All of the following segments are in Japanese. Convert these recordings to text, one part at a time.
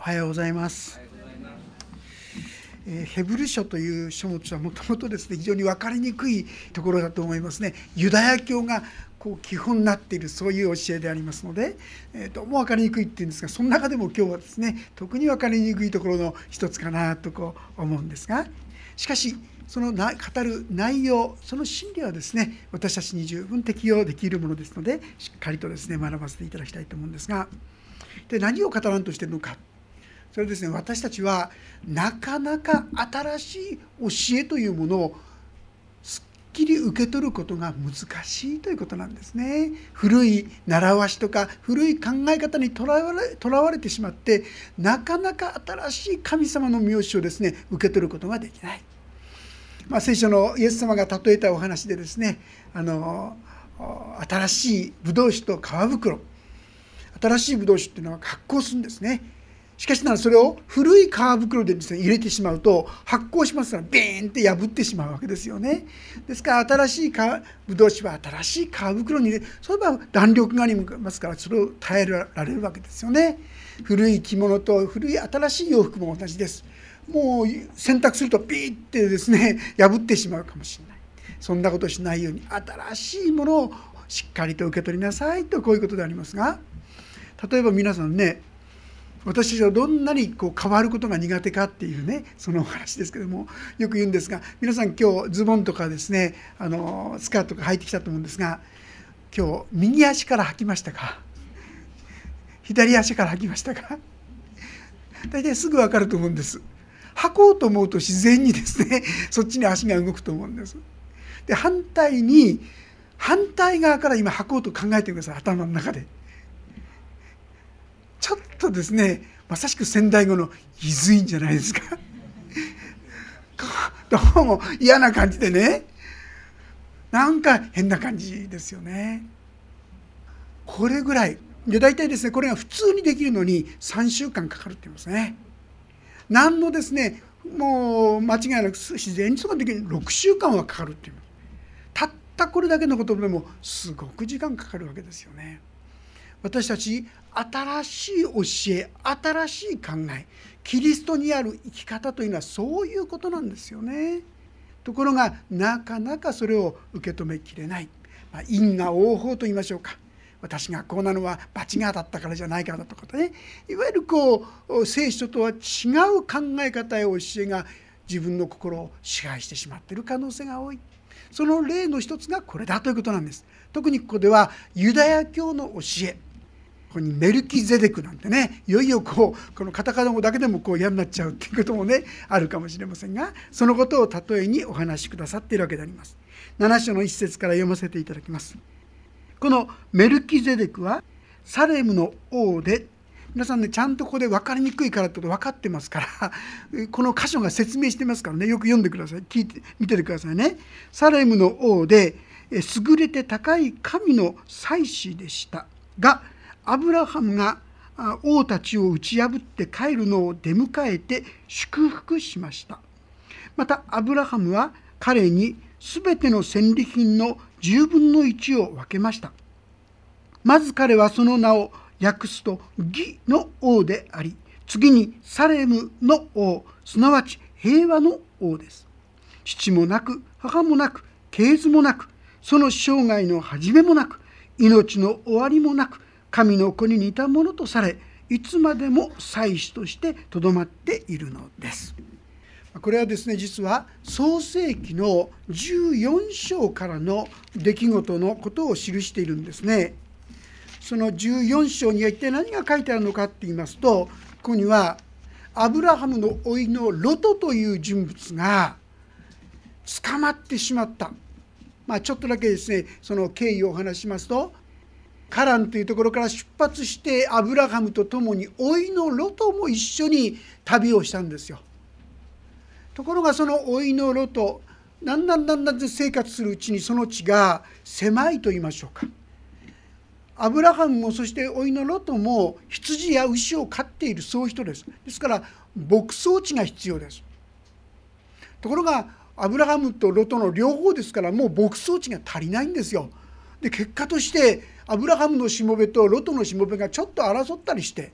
おはようございます。えヘブル書という書物はもともとですね非常に分かりにくいところだと思いますね。ユダヤ教がこう基本になっているそういう教えでありますので、えーどうも分かりにくいっていうんですがその中でも今日はですね特に分かりにくいところの一つかなとこう思うんですがしかしそのな語る内容その真理はですね私たちに十分適用できるものですのでしっかりとですね学ばせていただきたいと思うんですがで何を語らんとしてるのかそれですね私たちはなかなか新しい教えというものをすっきり受け取ることが難しいということなんですね。古い習わしとか古い考え方にとらわれとらわれてしまってなかなか新しい神様の名詞をですね受け取ることができない。まあ、聖書のイエス様が例えたお話でですねあの新しいブドウ酒と皮袋。新しいブドウ酒っていうのは発酵するんですね。しかしならそれを古い皮袋でですね入れてしまうと発酵しますからビーンって破ってしまうわけですよね。ですから新しいブドウ酒は新しい皮袋に入れそれは弾力がありますからそれを耐えられるわけですよね。古い着物と古い新しい洋服も同じです。もう洗濯するとピーってですね破ってしまうかもしれない。そんなことしないように新しいものをしっかりと受け取りなさいとこういうことでありますが例えば皆さんね私はどんなにこう変わることが苦手かっていうねそのお話ですけどもよく言うんですが皆さん今日ズボンとかですねあのスカートとか履いてきたと思うんですが今日右足から履きましたか？左足から履きましたか？大体すぐ分かると思うんです。履こうと思うと自然にですねそっちに足が動くと思うんです。で反対に反対側から今履こうと考えてください頭の中で。ちょっとですねまさしく仙台語のいずいんじゃないですか。どうも嫌な感じでね。なんか変な感じですよね。これぐらい。で大体ですねこれが普通にできるのに3週間かかるって言いますね。何のですねもう間違いなく自然にそができる。6週間はかかるっていうたったこれだけのことでもすごく時間かかるわけですよね。私たち新しい教え新しい考えキリストにある生き方というのはそういうことなんですよね。ところがなかなかそれを受け止めきれない、まあ、因果応報と言いましょうか。私がこうなのは罰が当たったからじゃないからだとかね。いわゆるこう聖書とは違う考え方や教えが自分の心を支配してしまっている可能性が多い。その例の一つがこれだということなんです。特にここではユダヤ教の教え。ここにメルキゼデクなんてねいよいよこうこのカタカナ語だけでもこう嫌になっちゃうっていうこともねあるかもしれませんがそのことを例えにお話しくださっているわけであります。7章の一節から読ませていただきます。このメルキゼデクはサレムの王で皆さんねちゃんとここで分かりにくいからってこと分かってますから この箇所が説明してますからねよく読んでください。聞いて見ててくださいね。サレムの王で優れて高い神の祭司でした。がアブラハムが王たちを打ち破って帰るのを出迎えて祝福しました。またアブラハムは彼に全ての戦利品の10分の1を分けました。まず彼はその名を訳すと義の王であり次にサレムの王すなわち平和の王です。父もなく母もなく系図もなくその生涯の始めもなく命の終わりもなく神の子に似たものとされいつまでも祭司としてとどまっているのです。これはですね実は創世紀の14章からの出来事のことを記しているんですね。その14章には一体何が書いてあるのかって言いますとここにはアブラハムの甥のロトという人物が捕まってしまった。まあちょっとだけですねその経緯をお話しますとカランというところから出発してアブラハムと共に甥いのロトも一緒に旅をしたんですよ。ところがその甥いのロトだんだんだんだん生活するうちにその地が狭いと言いましょうか。アブラハムもそして甥いのロトも羊や牛を飼っているそういう人です。ですから牧草地が必要です。ところがアブラハムとロトの両方ですからもう牧草地が足りないんですよ。で結果としてアブラハムのしもべとロトのしもべがちょっと争ったりして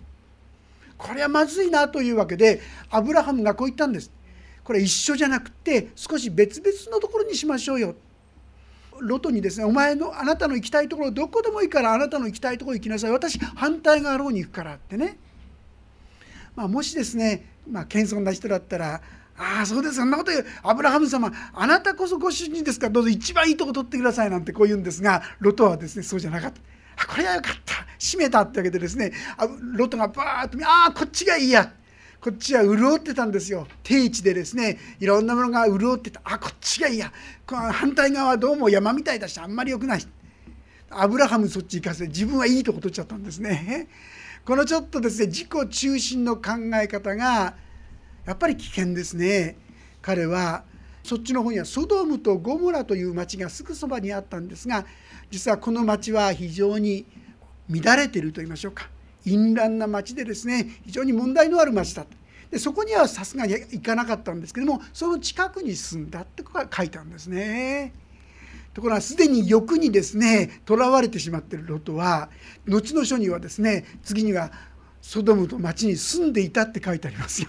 これはまずいなというわけでアブラハムがこう言ったんです。これ一緒じゃなくて少し別々のところにしましょうよ。ロトにですねお前のあなたの行きたいところどこでもいいからあなたの行きたいところ行きなさい。私反対側の方に行くからってね、まあ、もしですね、まあ、謙遜な人だったらああそうです。そんなこと言う。アブラハム様あなたこそご主人ですからどうぞ一番いいとこ取ってくださいなんてこう言うんですがロトはですねそうじゃなかった。あこれはよかった。閉めたってわけでですねロトがバーッとああこっちがいいや。こっちは潤ってたんですよ。定地でですねいろんなものが潤ってた。あこっちがいいや。反対側はどうも山みたいだしあんまり良くない。アブラハムそっち行かせて自分はいいとこ取っちゃったんですね。このちょっとですね自己中心の考え方がやっぱり危険ですね彼はそっちの方にはソドムとゴモラという町がすぐそばにあったんですが実はこの町は非常に乱れていると言いましょうか淫乱な町でですね非常に問題のある町だでそこにはさすがに行かなかったんですけどもその近くに住んだってことが書いたんですね。ところがすでに欲にですねとらわれてしまっているロトは後の書にはですね次にはソドムと町に住んでいたって書いてありますよ。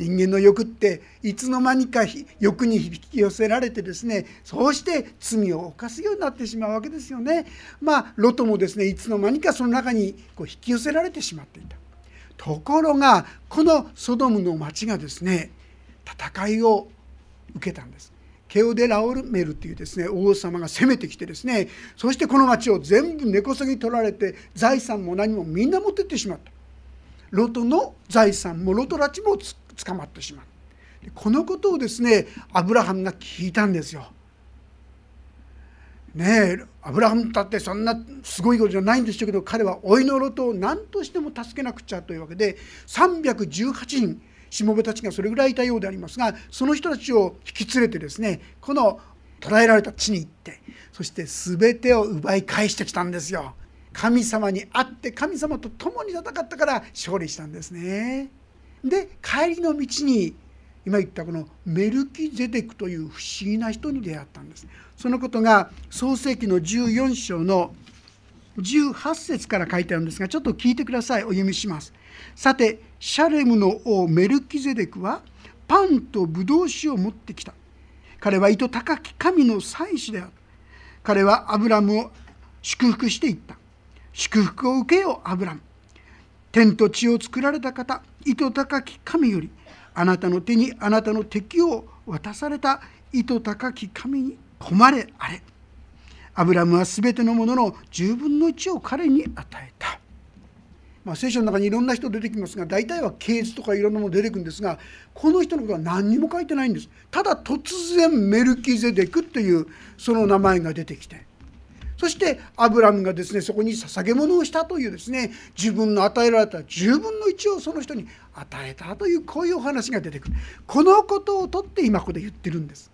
人間の欲っていつの間にか欲に引き寄せられてですねそうして罪を犯すようになってしまうわけですよね。まあロトもですねいつの間にかその中にこう引き寄せられてしまっていた。ところがこのソドムの町がですね戦いを受けたんです。ケオデ・ラオルメルっていうですね王様が攻めてきてですねそしてこの町を全部根こそぎ取られて財産も何もみんな持ってってしまった。ロトの財産もロトたちも捕まってしまうこのことをですねアブラハムが聞いたんですよ。ねえアブラハムだってそんなすごいことじゃないんでしょうけど彼は老いのロトを何としても助けなくちゃというわけで318人しもべたちがそれぐらいいたようでありますがその人たちを引き連れてですねこの捕らえられた地に行ってそして全てを奪い返してきたんですよ。神様に会って神様と共に戦ったから勝利したんですね。で帰りの道に今言ったこのメルキゼデクという不思議な人に出会ったんです。そのことが創世紀の14章の18節から書いてあるんですがちょっと聞いてください。お読みします。さてシャレムの王メルキゼデクはパンとブドウ酒を持ってきた。彼は糸高き神の祭司である。彼はアブラムを祝福していった。祝福を受けよアブラム。天と地を作られた方糸高き神よりあなたの手にあなたの敵を渡された糸高き神に誉れあれ。アブラムは全てのものの10分の1を彼に与えた、まあ、聖書の中にいろんな人出てきますが大体は系図とかいろんなもの出てくるんですがこの人のことは何にも書いてないんです。ただ突然メルキゼデクっていうその名前が出てきて。そしてアブラムがですねそこに捧げ物をしたというですね自分の与えられた10分の1をその人に与えたというこういうお話が出てくる。このことをとって今ここで言ってるんです。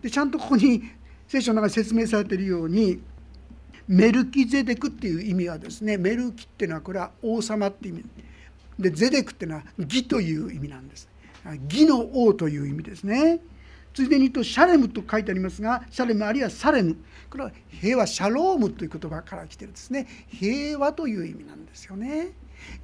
でちゃんとここに聖書の中に説明されているようにメルキゼデクっていう意味はですねメルキっていうのはこれは王様って意味。でゼデクっていうのは義という意味なんです。義の王という意味ですね。ついでに言うとシャレムと書いてありますがシャレムあるいはサレム。これは平和シャロームという言葉から来てるですね。平和という意味なんですよね。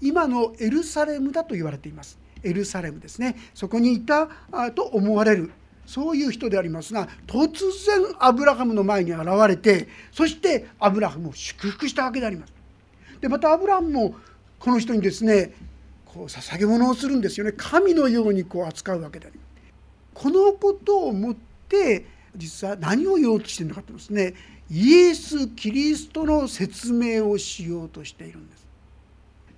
今のエルサレムだと言われています。エルサレムですね。そこにいたと思われる。そういう人でありますが突然アブラハムの前に現れてそしてアブラハムを祝福したわけであります。でまたアブラハムもこの人にですねこう捧げ物をするんですよね。神のようにこう扱うわけであります。このことをもって実は何を言おうとしているのかとですねイエス・キリストの説明をしようとしているんです。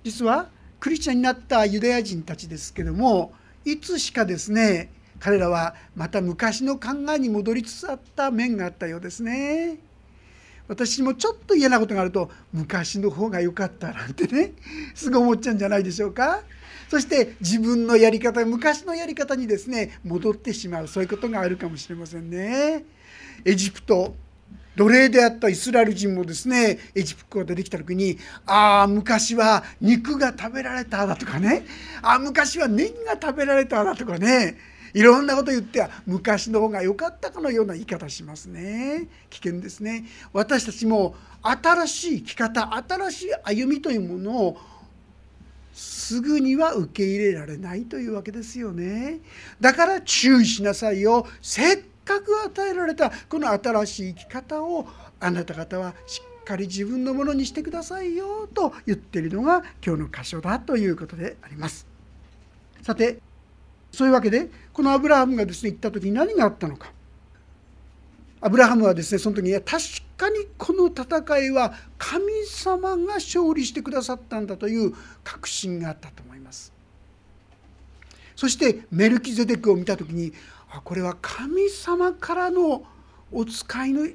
実はクリスチャンになったユダヤ人たちですけどもいつしかですね彼らはまた昔の考えに戻りつつあった面があったようですね。私もちょっと嫌なことがあると昔の方が良かったなんてねすぐ思っちゃうんじゃないでしょうか。そして自分のやり方昔のやり方にですね戻ってしまうそういうことがあるかもしれませんね。エジプト奴隷であったイスラエル人もですねエジプトが出てきた時にああ昔は肉が食べられただとかね。ああ昔はネギが食べられただとかね。いろんなこと言っては昔の方が良かったかのような言い方しますね。危険ですね。私たちも新しい生き方新しい歩みというものをすぐには受け入れられないというわけですよね。だから注意しなさいよ。せっかく与えられたこの新しい生き方をあなた方はしっかり自分のものにしてくださいよと言っているのが今日の箇所だということであります。さてそういうわけでこのアブラハムがですね行った時に何があったのか。アブラハムはですねその時に確かにこの戦いは神様が勝利してくださったんだという確信があったと思いますそしてメルキゼデクを見た時にあこれは神様からのお使いの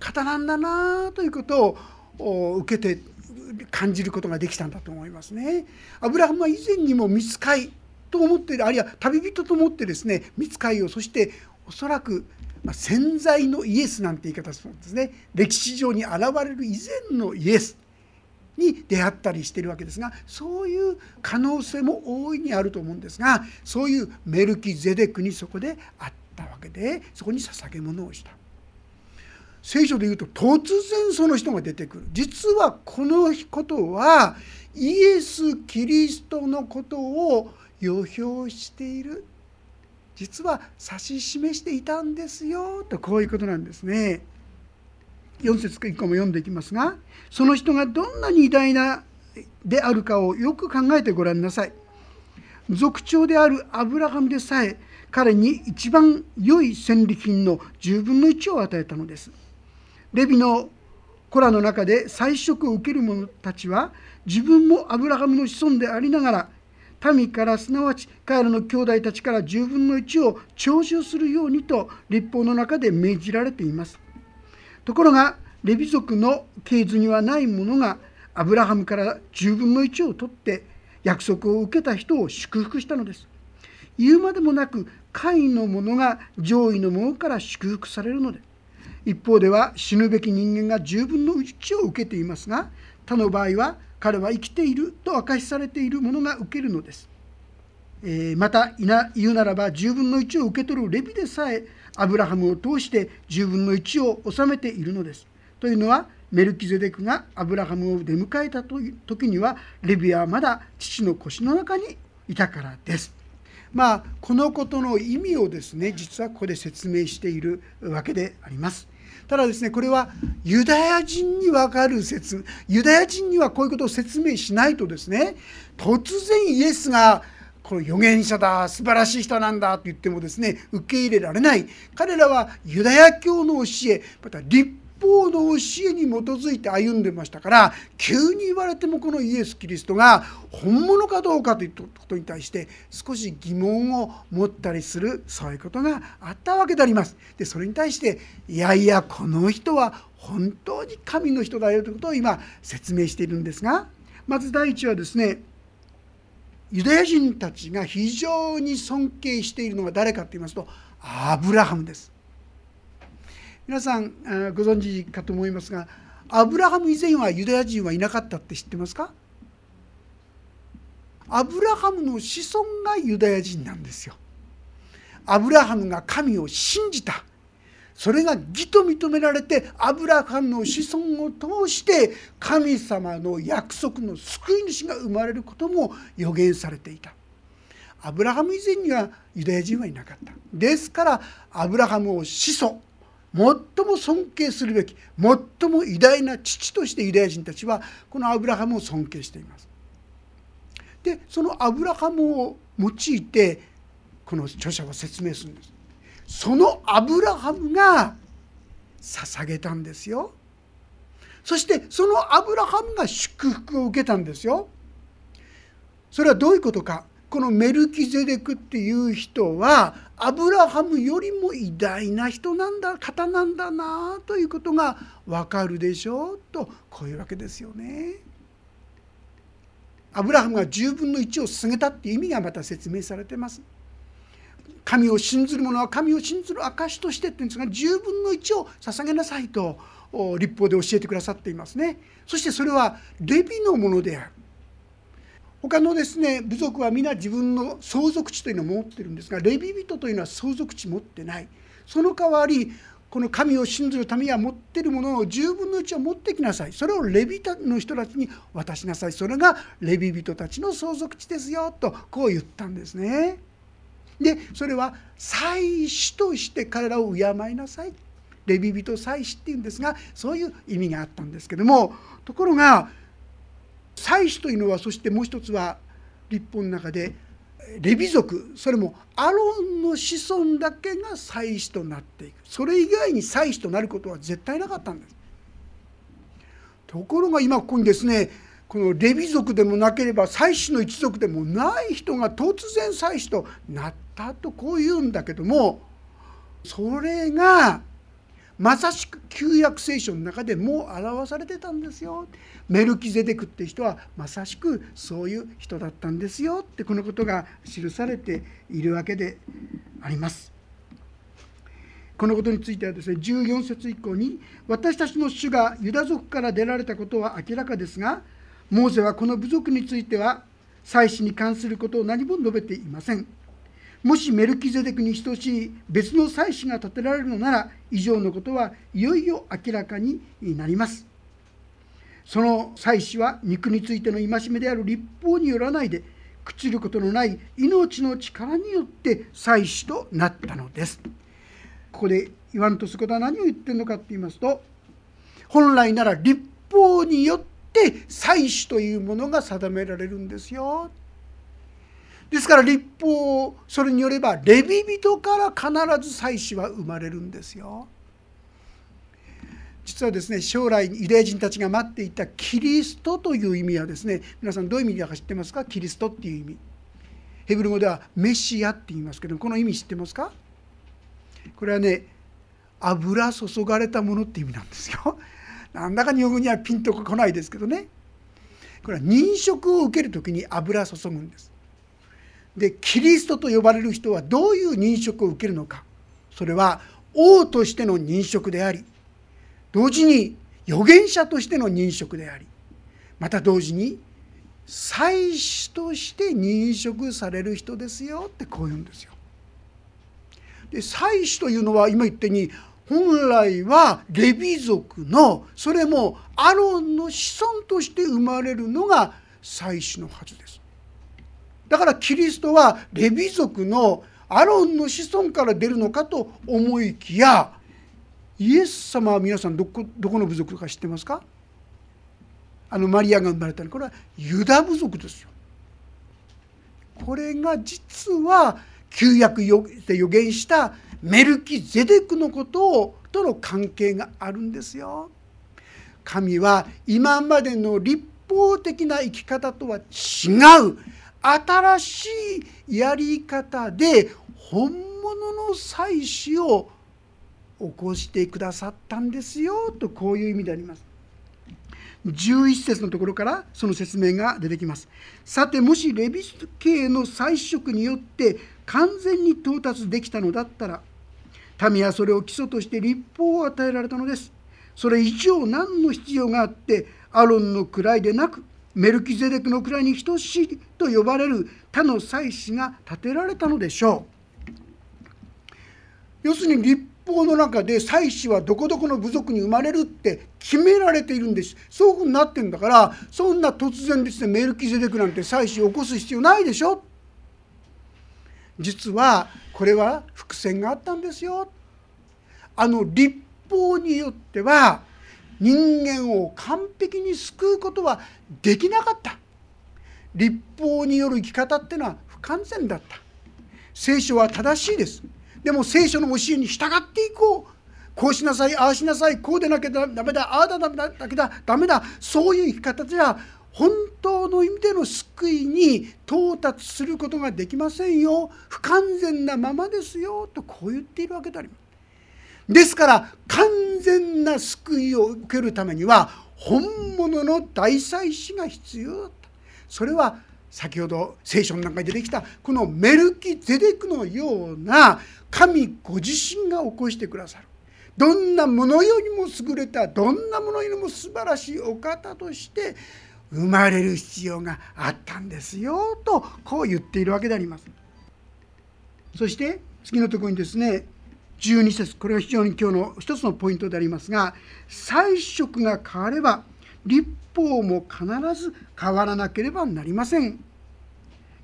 方なんだなということを受けて感じることができたんだと思いますね。アブラハムは以前にも見つかいと思っているあるいは旅人と思ってですね見つかいをそしておそらくま潜在のイエスなんて言い方するんですね。歴史上に現れる以前のイエスに出会ったりしてるわけですがそういう可能性も大いにあると思うんですがそういうメルキゼデクにそこであったわけでそこに捧げ物をした。聖書で言うと突然その人が出てくる。実はこのことはイエス・キリストのことを予表している実は指し示していたんですよとこういうことなんですね。4節以降も読んでいきますがその人がどんなに偉大なであるかをよく考えてごらんなさい。族長であるアブラハムでさえ彼に一番良い戦利品の10分の1を与えたのです。レビの子らの中で祭食を受ける者たちは自分もアブラハムの子孫でありながら民からすなわち彼らの兄弟たちから10分の1を徴収するようにと立法の中で命じられています。ところがレビ族の系図にはない者がアブラハムから10分の1を取って約束を受けた人を祝福したのです。言うまでもなく下位の者が上位の者から祝福されるので一方では死ぬべき人間が10分の1を受けていますが他の場合は彼は生きていると明かしされているものが受けるのです。えー、また言うならば10分の1を受け取るレビでさえアブラハムを通して10分の1を収めているのです。というのはメルキゼデクがアブラハムを出迎えた時にはレビはまだ父の腰の中にいたからです。まあこのことの意味をですね実はここで説明しているわけであります。ただですねこれはユダヤ人に分かる説ユダヤ人にはこういうことを説明しないとですね突然イエスがこの預言者だ素晴らしい人なんだと言ってもですね受け入れられない。彼らはユダヤ教の教えまた立法の教えに基づいて歩んでましたから急に言われてもこのイエス・キリストが本物かどうかということに対して少し疑問を持ったりするそういうことがあったわけであります。でそれに対していやいやこの人は本当に神の人だよということを今説明しているんですがまず第一はですねユダヤ人たちが非常に尊敬しているのは誰かと言いますとアブラハムです。皆さんご存知かと思いますがアブラハム以前はユダヤ人はいなかったって知ってますか？アブラハムの子孫がユダヤ人なんですよ。アブラハムが神を信じたそれが義と認められてアブラハムの子孫を通して神様の約束の救い主が生まれることも予言されていた。アブラハム以前にはユダヤ人はいなかった。ですからアブラハムを始祖最も尊敬するべき最も偉大な父としてユダヤ人たちはこのアブラハムを尊敬しています。でそのアブラハムを用いてこの著者は説明するんです。そのアブラハムが捧げたんですよ。そしてそのアブラハムが祝福を受けたんですよ。それはどういうことかこのメルキゼデクっていう人はアブラハムよりも偉大な人なんだ方なんだなということがわかるでしょうとこういうわけですよね。アブラハムが10分の1を捧げたっていう意味がまた説明されてます。神を信ずる者は神を信ずる証としてって言うんですが10分の1を捧げなさいと立法で教えてくださっていますね。そしてそれはレビのものである。他のですね部族は皆自分の相続地というのを持ってるんですがレビ人というのは相続地持ってない。その代わりこの神を信ずるためには持ってるものの10分の1を持ってきなさい。それをレビの人たちに渡しなさい。それがレビ人たちの相続地ですよとこう言ったんですね。でそれは祭司として彼らを敬いなさい。レビ人祭司っていうんですがそういう意味があったんですけどもところが祭司というのはそしてもう一つは立法の中でレビ族それもアロンの子孫だけが祭司となっていく。それ以外に祭司となることは絶対なかったんです。ところが今ここにですねこのレビ族でもなければ祭司の一族でもない人が突然祭司となったとこう言うんだけどもそれがまさしく旧約聖書の中でもう表されてたんですよ。メルキゼデクって人はまさしくそういう人だったんですよってこのことが記されているわけであります。このことについてはですね14節以降に私たちの主がユダ族から出られたことは明らかですがモーゼはこの部族については祭祀に関することを何も述べていません。もしメルキゼデクに等しい別の祭司が建てられるのなら以上のことはいよいよ明らかになります。その祭司は肉についての戒めである立法によらないで朽ちることのない命の力によって祭司となったのです。ここで言わんとすることは何を言ってるのかと言いますと本来なら立法によって祭司というものが定められるんですよ。ですから立法それによればレビ人から必ず祭司は生まれるんですよ。実はですね将来ユダヤ人たちが待っていたキリストという意味はですね皆さんどういう意味だか知ってますか？キリストっていう意味。ヘブル語ではメシアって言いますけどこの意味知ってますか？これはね油注がれたものって意味なんですよ。なんだか日本語にはピンとこないですけどね。これは認食を受ける時に油注ぐんです。でキリストと呼ばれる人はどういう認識を受けるのかそれは王としての認識であり同時に預言者としての認識でありまた同時に祭司として認識される人ですよってこう言うんですよ。で祭司というのは今言ったように本来はレビ族のそれもアロンの子孫として生まれるのが祭司のはずです。だからキリストはレビ族のアロンの子孫から出るのかと思いきやイエス様は皆さんどこどこの部族か知ってますか？あのマリアが生まれたのこれはユダ部族ですよ。これが実は旧約で予言したメルキゼデクのことをとの関係があるんですよ。神は今までの立法的な生き方とは違う新しいやり方で本物の祭祀を起こしてくださったんですよとこういう意味であります。11節のところからその説明が出てきます。さてもしレビス系の祭職によって完全に到達できたのだったら民はそれを基礎として立法を与えられたのです。それ以上何の必要があってアロンの位でなくメルキゼデクの位に等しいと呼ばれる他の祭司が建てられたのでしょう。要するに立法の中で祭司はどこどこの部族に生まれるって決められているんです。そういうふうになってるんだからそんな突然ですねメルキゼデクなんて祭司を起こす必要ないでしょ。実はこれは伏線があったんですよ。あの立法によっては人間を完璧に救うことはできなかった。立法による生き方っていうのは不完全だった。聖書は正しいです。でも聖書の教えに従っていこう。こうしなさいああしなさいこうでなきゃダメだああだダメだだけだダメだ。そういう生き方じゃ本当の意味での救いに到達することができませんよ。不完全なままですよ。とこう言っているわけであります。ですから完全な救いを受けるためには本物の大祭司が必要だったそれは先ほど聖書の中に出てきたこのメルキゼデクのような神ご自身が起こしてくださるどんなものよりも優れたどんなものよりも素晴らしいお方として生まれる必要があったんですよとこう言っているわけであります。そして次のところにですね12節。これが非常に今日の一つのポイントでありますが彩色が変われば立法も必ず変わらなければなりません。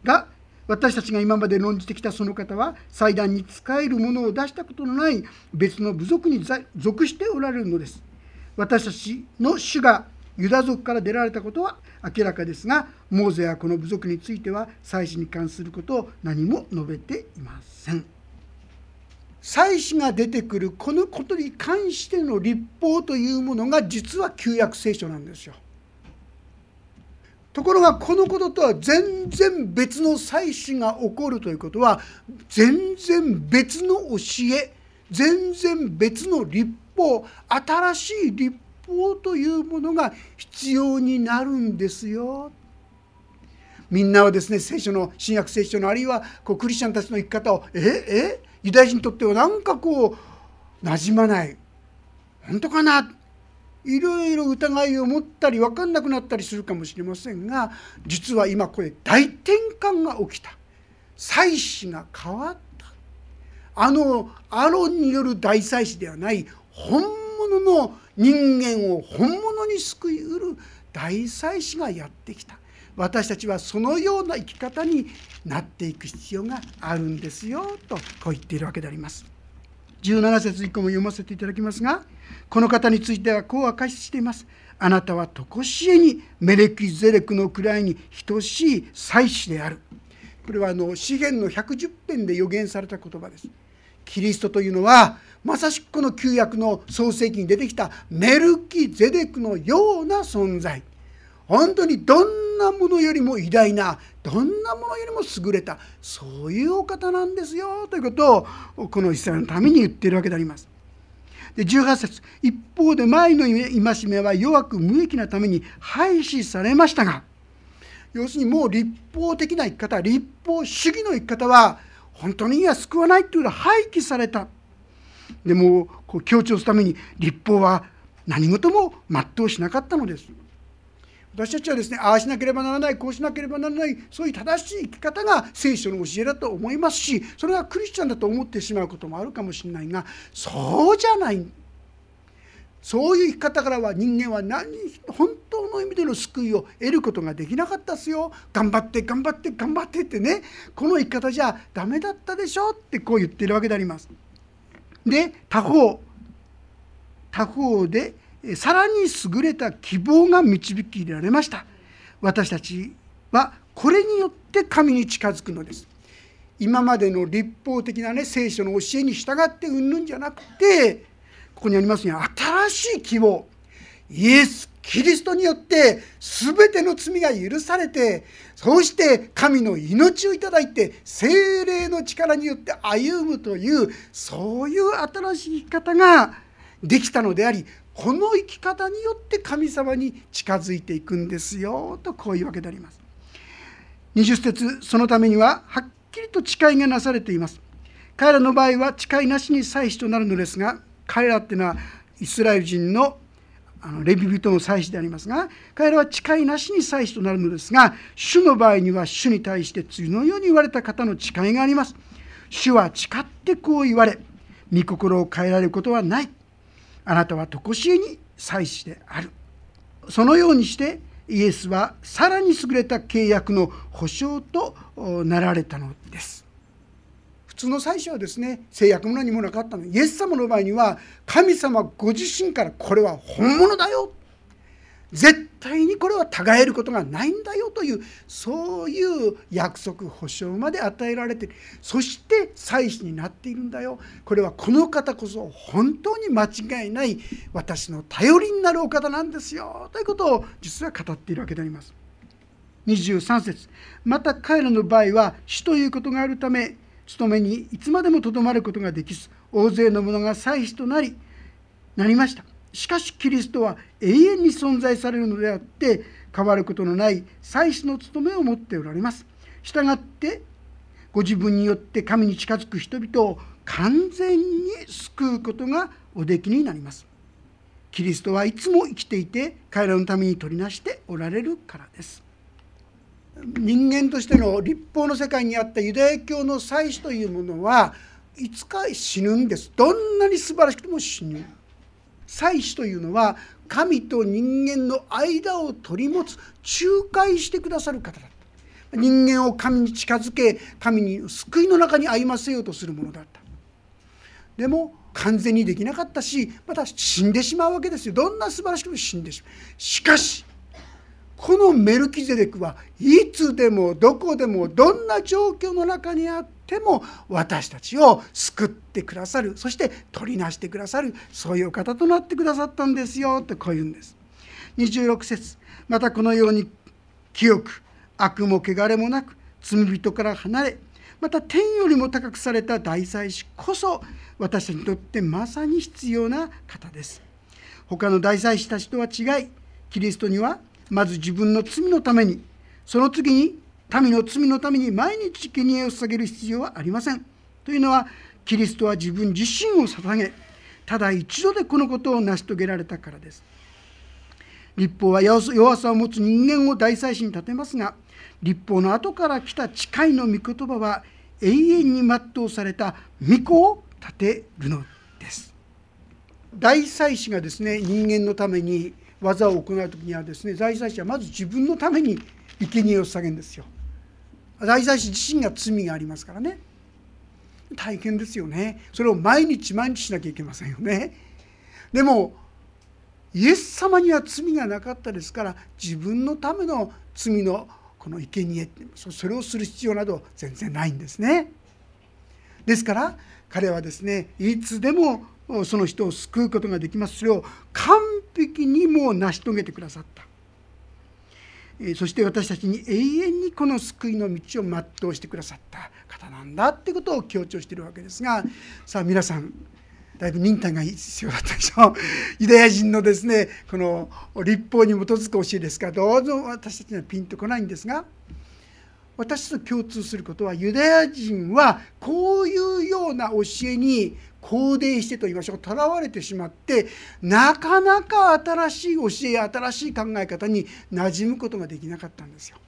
が私たちが今まで論じてきたその方は祭壇に使えるものを出したことのない別の部族に属しておられるのです。私たちの主がユダ族から出られたことは明らかですがモーゼはこの部族については祭祀に関することを何も述べていません。祭祀が出てくるこのことに関しての立法というものが実は旧約聖書なんですよところがこのこととは全然別の祭祀が起こるということは全然別の教え全然別の立法新しい立法というものが必要になるんですよ。みんなはですね聖書の新約聖書のあるいはこうクリスチャンたちの生き方をええユダヤ人にとってはなんかこうなじまない。本当かな？いろいろ疑いを持ったり分かんなくなったりするかもしれませんが実は今これ大転換が起きた。祭祀が変わった。あのアロンによる大祭司ではない本物の人間を本物に救いうる大祭司がやってきた。私たちはそのような生き方になっていく必要があるんですよとこう言っているわけであります。17節以降も読ませていただきますがこの方についてはこう明かししています。あなたは常しえにメレキゼレクの位に等しい祭司である。これはあの詩篇の110編で予言された言葉です。キリストというのはまさしくこの旧約の創世記に出てきたメルキゼデクのような存在本当にどんなものよりも偉大などんなものよりも優れたそういうお方なんですよということをこのイスラエルのために言っているわけであります。で18節一方で前の戒めは弱く無益なために廃止されましたが要するにもう立法的な生き方立法主義の生き方は本当には救わないというのは廃棄されたでもこう強調するために立法は何事も全うしなかったのです私たちはですねああしなければならないこうしなければならないそういう正しい生き方が聖書の教えだと思いますしそれがクリスチャンだと思ってしまうこともあるかもしれないがそうじゃない。そういう生き方からは人間は何本当の意味での救いを得ることができなかったですよ。頑張って頑張って頑張ってってねこの生き方じゃダメだったでしょ。ってこう言ってるわけであります。で他方。他方でさらに優れた希望が導きられました。私たちはこれによって神に近づくのです。今までの立法的なね聖書の教えに従ってうんぬんじゃなくてここにありますように新しい希望。イエス・キリストによって全ての罪が許されてそうして神の命をいただいて精霊の力によって歩むというそういう新しい生き方ができたのでありこの生き方によって神様に近づいていくんですよとこういうわけであります。20節そのためにははっきりと誓いがなされています。彼らの場合は誓いなしに祭司となるのですが彼らっていうのはイスラエル人のあのレビ人の祭司でありますが彼らは誓いなしに祭司となるのですが主の場合には主に対して次のように言われた方の誓いがあります。主は誓ってこう言われ御心を変えられることはない。あなたは常しえに祭司である。そのようにしてイエスはさらに優れた契約の保証となられたのです。普通の祭司はですね制約も何もなかったの。イエス様の場合には神様ご自身からこれは本物だよ絶対にこれは違えることがないんだよというそういう約束保証まで与えられてそして祭司になっているんだよこれはこの方こそ本当に間違いない私の頼りになるお方なんですよということを実は語っているわけであります。23節また彼らの場合は死ということがあるため勤めにいつまでもとどまることができず大勢の者が祭司となりなりました。しかしキリストは永遠に存在されるのであって変わることのない祭司の務めを持っておられます。したがってご自分によって神に近づく人々を完全に救うことがおできになります。キリストはいつも生きていて彼らのために取りなしておられるからです。人間としての立法の世界にあったユダヤ教の祭司というものはいつか死ぬんですどんなに素晴らしくても死ぬ祭司というのは神と人間の間を取り持つ仲介してくださる方だった。人間を神に近づけ神に救いの中に歩ませようとするものだった。でも完全にできなかったしまた死んでしまうわけですよ。どんな素晴らしくも死んでしまう。しかしこのメルキゼデクはいつでもどこでもどんな状況の中にあっても私たちを救ってくださるそして取りなしてくださるそういう方となってくださったんですよってこう言うんです。26節またこのように清く悪も汚れもなく罪人から離れまた天よりも高くされた大祭司こそ私たちにとってまさに必要な方です。他の大祭司たちとは違いキリストにはまず自分の罪のためにその次に民の罪のために毎日生贄を捧げる必要はありません。というのはキリストは自分自身を捧げただ一度でこのことを成し遂げられたからです。立法は弱さを持つ人間を大祭司に立てますが立法の後から来た誓いの御言葉は永遠に全うされた御子を立てるのです。大祭司がですね人間のために技を行う時にはですね大祭司はまず自分のために生贄を捧げんですよ。大祭司自身が罪がありますからね大変ですよねそれを毎日毎日しなきゃいけませんよね。でもイエス様には罪がなかったですから自分のための罪のこの生贄それをする必要など全然ないんですね。ですから彼はですねいつでもその人を救うことができますそれを完璧にもう成し遂げてくださったそして私たちに永遠にこの救いの道を全うしてくださった方なんだってことを強調しているわけですがさあ皆さんだいぶ忍耐が必要だったでしょう。ユダヤ人のですねこの立法に基づく教えですからどうぞ私たちにはピンとこないんですが私と共通することはユダヤ人はこういうような教えに肯定してと言いましょうとらわれてしまってなかなか新しい教え新しい考え方に馴染むことができなかったんですよ。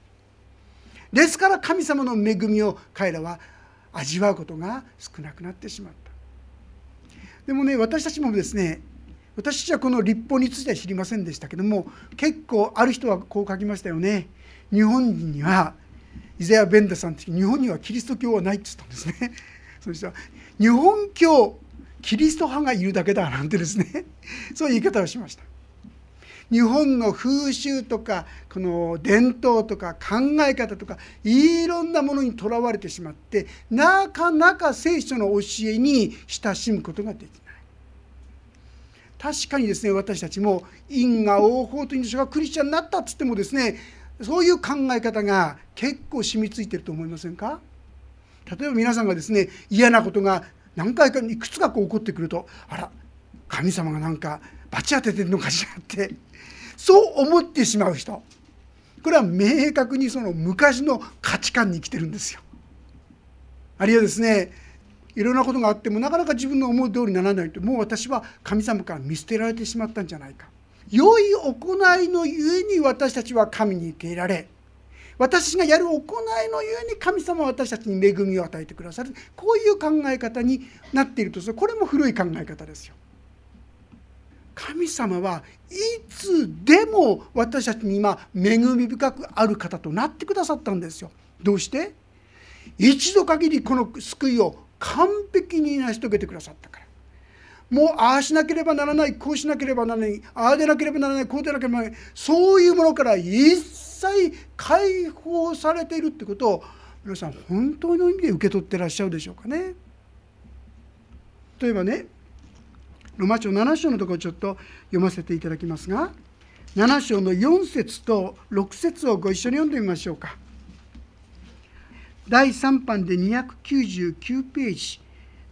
ですから神様の恵みを彼らは味わうことが少なくなってしまった。でもね私たちもですね私たちはこの立法については知りませんでしたけども結構ある人はこう書きましたよね。日本人にはイザヤ・ベンダさんって日本にはキリスト教はないって言ったんですね。そしたら日本教キリスト派がいるだけだなんてですね そういう言い方をしました。日本の風習とかこの伝統とか考え方とかいろんなものにとらわれてしまってなかなか聖書の教えに親しむことができない。確かにですね私たちも因果応報という人がクリスチャンになったっつってもですねそういう考え方が結構染みついてると思いませんか？例えば皆さんがですね嫌なことが何回かいくつかこう起こってくるとあら神様がなんか罰当ててるのかしらってそう思ってしまう人これは明確にその昔の価値観に生きてるんですよ。あるいはですねいろんなことがあってもなかなか自分の思う通りにならないともう私は神様から見捨てられてしまったんじゃないか。良い行いのゆえに私たちは神に受け入れられ私がやる行いのゆえに神様は私たちに恵みを与えてくださるこういう考え方になっているとするこれも古い考え方ですよ。神様はいつでも私たちに今恵み深くある方となってくださったんですよ。どうして？一度限りこの救いを完璧に成し遂げてくださったから。もうああしなければならないこうしなければならないああでなければならないこうでなければならないそういうものから一切解放されているってことを皆さん本当の意味で受け取ってらっしゃるでしょうかね。例えばねロマ書7章のところちょっと読ませていただきますが7章の4節と6節をご一緒に読んでみましょうか。第3版で299ページ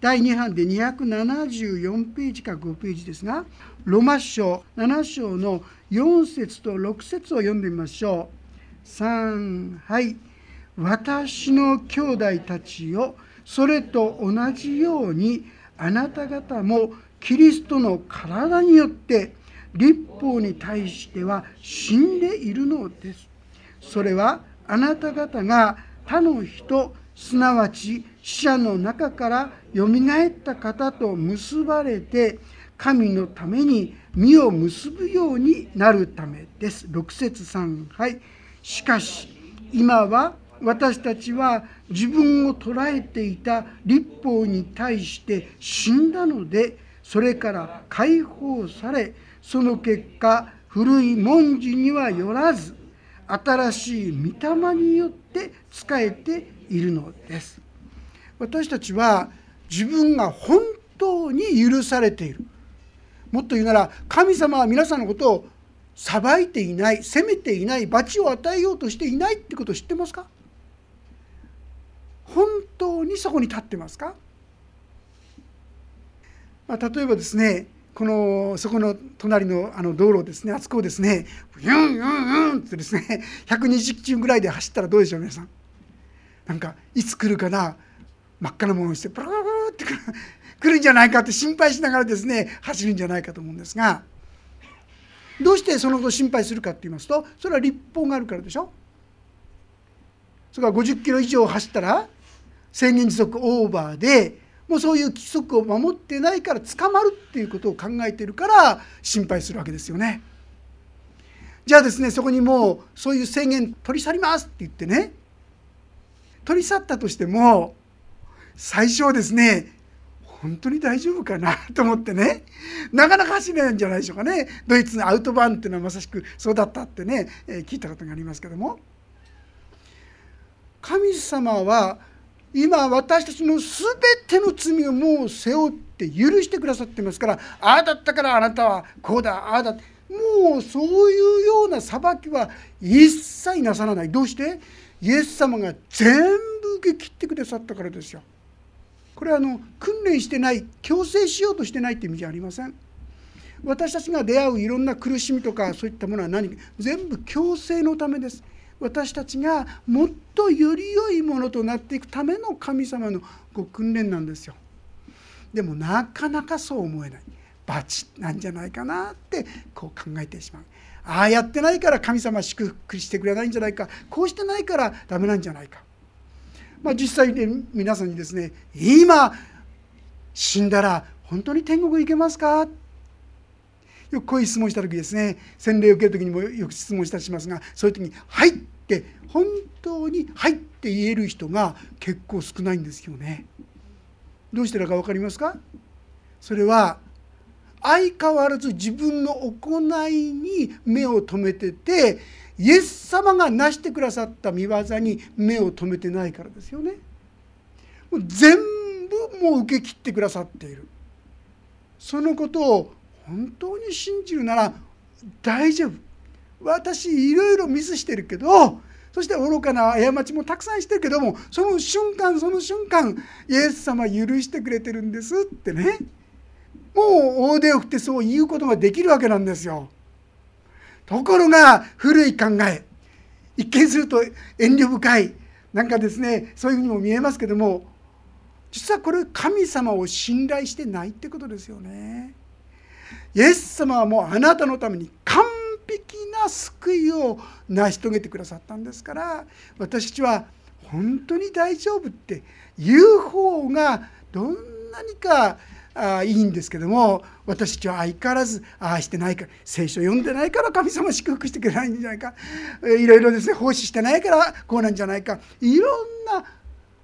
第2版で274ページか5ページですがロマ書7章の4節と6節を読んでみましょう。3はい私の兄弟たちよそれと同じようにあなた方もキリストの体によって立法に対しては死んでいるのです。それはあなた方が他の人すなわち死者の中からよみがえった方と結ばれて神のために実を結ぶようになるためです。6節3はいしかし今は私たちは自分を捉えていた立法に対して死んだのでそれから解放されその結果古い文字にはよらず新しい御霊によって仕えているのです。私たちは自分が本当に許されている。もっと言うなら神様は皆さんのことを裁いていない責めていない罰を与えようとしていないってことを知ってますか？本当にそこに立ってますか、まあ、例えばですねこのそこの隣のあの道路ですねあそこをですねユンユンユンってですね120キロぐらいで走ったらどうでしょう皆さん。なんかいつ来るかな？真っ赤なものをしてプルプルって来るんじゃないかって心配しながらですね走るんじゃないかと思うんですがどうしてそのことを心配するかって言いますとそれは立法があるからでしょそれから50キロ以上走ったら制限時速オーバーでもうそういう規則を守ってないから捕まるっていうことを考えてるから心配するわけですよね。じゃあですねそこにもうそういう制限取り去りますって言ってね取り去ったとしても最初はですね本当に大丈夫かなと思ってね。なかなか走れないんじゃないでしょうかね。ドイツのアウトバーンっていうのはまさしくそうだったってね、え聞いたことがありますけども。神様は今私たちの全ての罪をもう背負って許してくださってますからああだったからあなたはこうだああだもうそういうような裁きは一切なさらない。どうして？イエス様が全部受け切ってくださったからですよ。これはあの訓練してない強制しようとしてないって意味じゃありません私たちが出会ういろんな苦しみとかそういったものは何か全部強制のためです私たちがもっとより良いものとなっていくための神様のご訓練なんですよ。でもなかなかそう思えない罰なんじゃないかなってこう考えてしまう。ああやってないから神様祝福してくれないんじゃないかこうしてないからダメなんじゃないか。まあ、実際に皆さんにですね今死んだら本当に天国行けますか？よくこういう質問した時ですね洗礼を受ける時にもよく質問したりしますがそういう時に「はい」って本当に「はい」って言える人が結構少ないんですよね。どうしてだか分かりますか？それは相変わらず自分の行いに目を留めててイエス様が成してくださった見業に目を留めてないからですよね。もう全部もう受け切ってくださっている。そのことを本当に信じるなら大丈夫私いろいろミスしてるけどそして愚かな過ちもたくさんしてるけどもその瞬間その瞬間イエス様許してくれてるんですってねもう大手を振ってそう言うことができるわけなんですよ。ところが古い考え一見すると遠慮深いなんかですねそういうふうにも見えますけども実はこれ神様を信頼してないってことですよね。イエス様はもうあなたのために完璧な救いを成し遂げてくださったんですから私たちは本当に大丈夫って言う方がどんなにかあいいんですけども私たちは相変わらずああしてないから聖書読んでないから神様祝福してくれないんじゃないかいろいろですね奉仕してないからこうなんじゃないかいろんな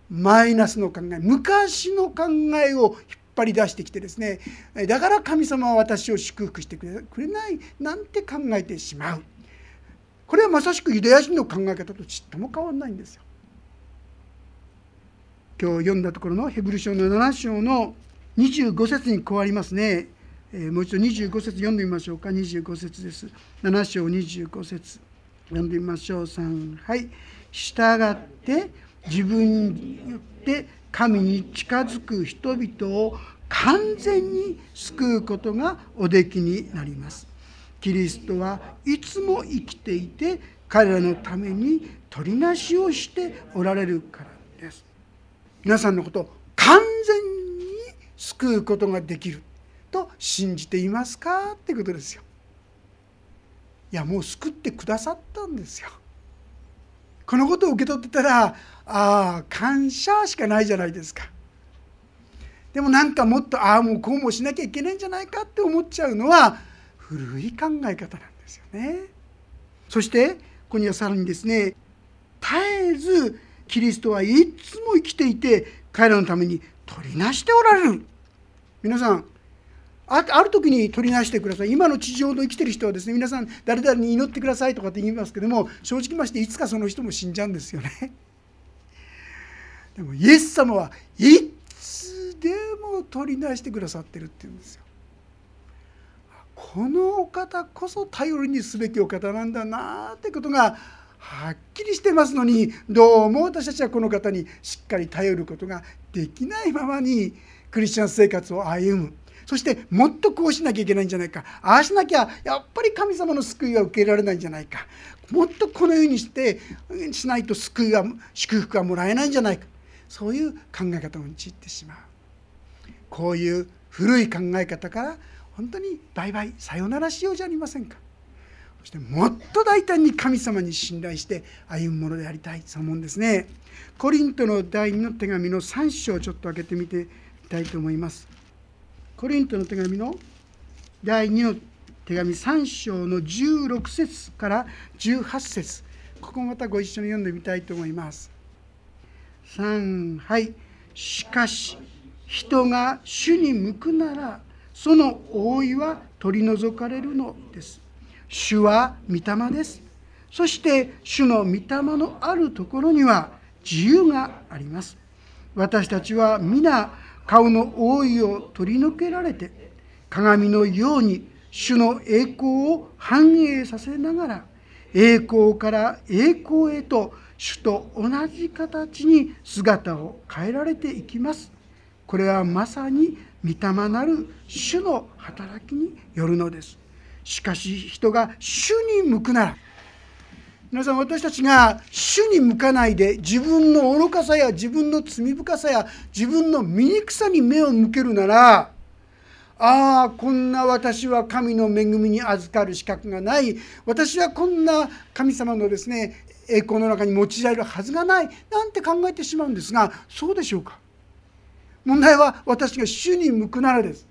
マイナスの考え昔の考えを引っ張り出してきてですねだから神様は私を祝福してくれないなんて考えてしまうこれはまさしくユダヤ人の考え方とちっとも変わらないんですよ。今日読んだところのヘブル書の7章の25節にこうありますね。えー、もう一度25節読んでみましょうか25節です。7章25節読んでみましょう3はい従って自分によって神に近づく人々を完全に救うことがおできになります。キリストはいつも生きていて彼らのために取りなしをしておられるからです。皆さんのことを完全に救うことができると信じていますか？ってことですよ。いやもう救ってくださったんですよ。このことを受け取ってたらああ感謝しかないじゃないですかでもなんかもっとああもうこうもしなきゃいけないんじゃないかって思っちゃうのは古い考え方なんですよねそしてここにはさらにですね絶えずキリストはいつも生きていて彼らのために取りなしておられる。皆さんあある時に取りなしてください。今の地上の生きてる人はですね皆さん誰々に祈ってくださいとかって言いますけども正直ましていつかその人も死んじゃうんですよね。でもイエス様はいつでも取りなしてくださってるっていうんですよ。このお方こそ頼りにすべきお方なんだなってことがはっきりしてますのにどうも私たちはこの方にしっかり頼ることができないままにクリスチャン生活を歩む。そしてもっとこうしなきゃいけないんじゃないか。ああしなきゃやっぱり神様の救いは受けられないんじゃないか。もっとこのようにしてしないと救いは祝福はもらえないんじゃないか。そういう考え方を陥ってしまう。こういう古い考え方から本当にバイバイさよならしようじゃありませんか。そしてもっと大胆に神様に信頼して歩むものでありたい。そう思うんですね。コリントの第2の手紙の3章をちょっと開けてみてみたいと思います。コリントの手紙の第2の手紙3章の16節から18節。ここまたご一緒に読んでみたいと思います。3はい。しかし人が主に向くならその覆いは取り除かれるのです。主は御霊です。そして主の御霊のあるところには自由があります私たちは皆顔の覆いを取り除けられて鏡のように主の栄光を反映させながら栄光から栄光へと主と同じ形に姿を変えられていきます。これはまさに御霊なる主の働きによるのです。しかし人が主に向くなら皆さん私たちが主に向かないで自分の愚かさや自分の罪深さや自分の醜さに目を向けるならああこんな私は神の恵みに預かる資格がない。私はこんな神様のですね栄光の中に用いられるはずがない。なんて考えてしまうんですがそうでしょうか。問題は私が主に向くならです。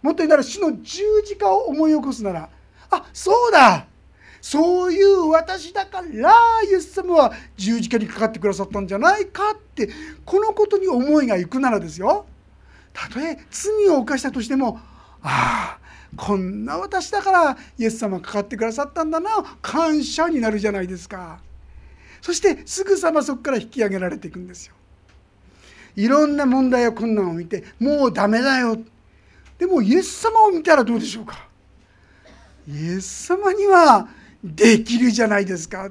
もっと言うなら主の十字架を思い起こすならあそうだ。そういう私だからイエス様は十字架にかかってくださったんじゃないかってこのことに思いがいくならですよ。たとえ罪を犯したとしてもああこんな私だからイエス様かかってくださったんだな感謝になるじゃないですか。そしてすぐさまそこから引き上げられていくんですよ。いろんな問題や困難を見てもうダメだよ。でもイエス様を見たらどうでしょうか。イエス様にはできるじゃないですか。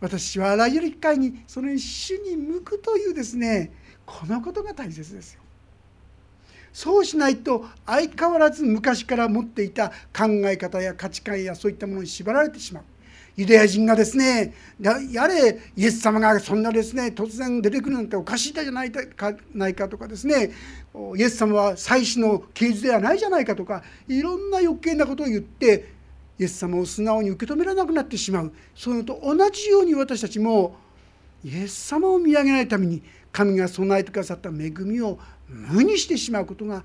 私はあらゆる機会にその主に向くというですねこのことが大切ですよ。そうしないと相変わらず昔から持っていた考え方や価値観やそういったものに縛られてしまう。ユダヤ人がですねやれイエス様がそんなですね突然出てくるなんておかしいじゃないかないかとかですねイエス様は祭司の刑事ではないじゃないかとかいろんな余計なことを言ってイエス様を素直に受け止められなくなってしまう。そういうのと同じように私たちもイエス様を見上げないために神が備えてくださった恵みを無にしてしまうことが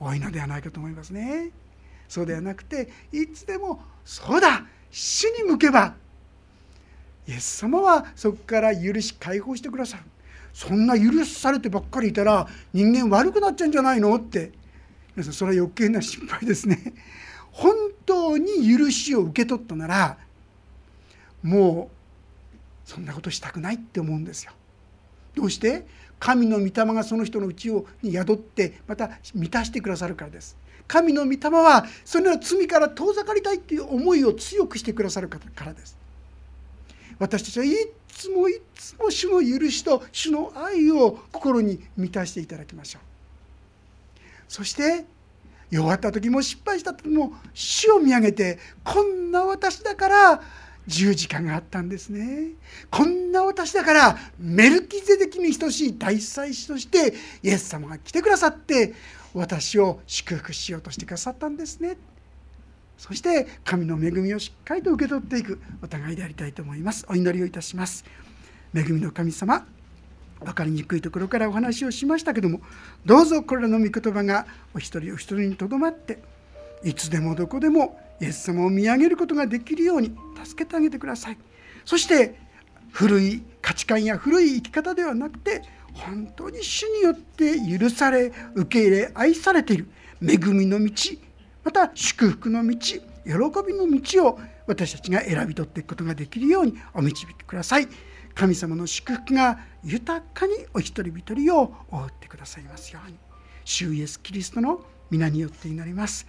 多いのではないかと思いますね。そうではなくていつでもそうだ。主に向けば。イエス様はそこから許し解放してくださる。そんな許されてばっかりいたら人間悪くなっちゃうんじゃないのって。皆さんそれは余計な心配ですね。本当に許しを受け取ったならもうそんなことしたくないって思うんですよ。どうして？神の御霊がその人のうちに宿ってまた満たしてくださるからです。神の御霊はその罪から遠ざかりたいっていう思いを強くしてくださるからです。私たちはいつもいつも主の許しと主の愛を心に満たしていただきましょう。そして弱った時も失敗した時も主を見上げてこんな私だから十字架があったんですね。こんな私だからメルキゼデキに等しい大祭司としてイエス様が来てくださって私を祝福しようとしてくださったんですね。そして神の恵みをしっかりと受け取っていくお互いでありたいと思います。お祈りをいたします。恵みの神様分かりにくいところからお話をしましたけどもどうぞこれらの御言葉がお一人お一人にとどまっていつでもどこでもイエス様を見上げることができるように助けてあげてください。そして古い価値観や古い生き方ではなくて本当に主によって許され受け入れ愛されている。恵みの道また祝福の道喜びの道を私たちが選び取っていくことができるようにお導きください。神様の祝福が豊かにお一人一人を覆ってくださいますように。主イエスキリストの皆によって祈ります。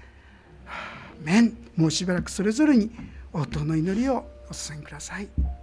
メン。もうしばらくそれぞれに応答の祈りをお捧げください。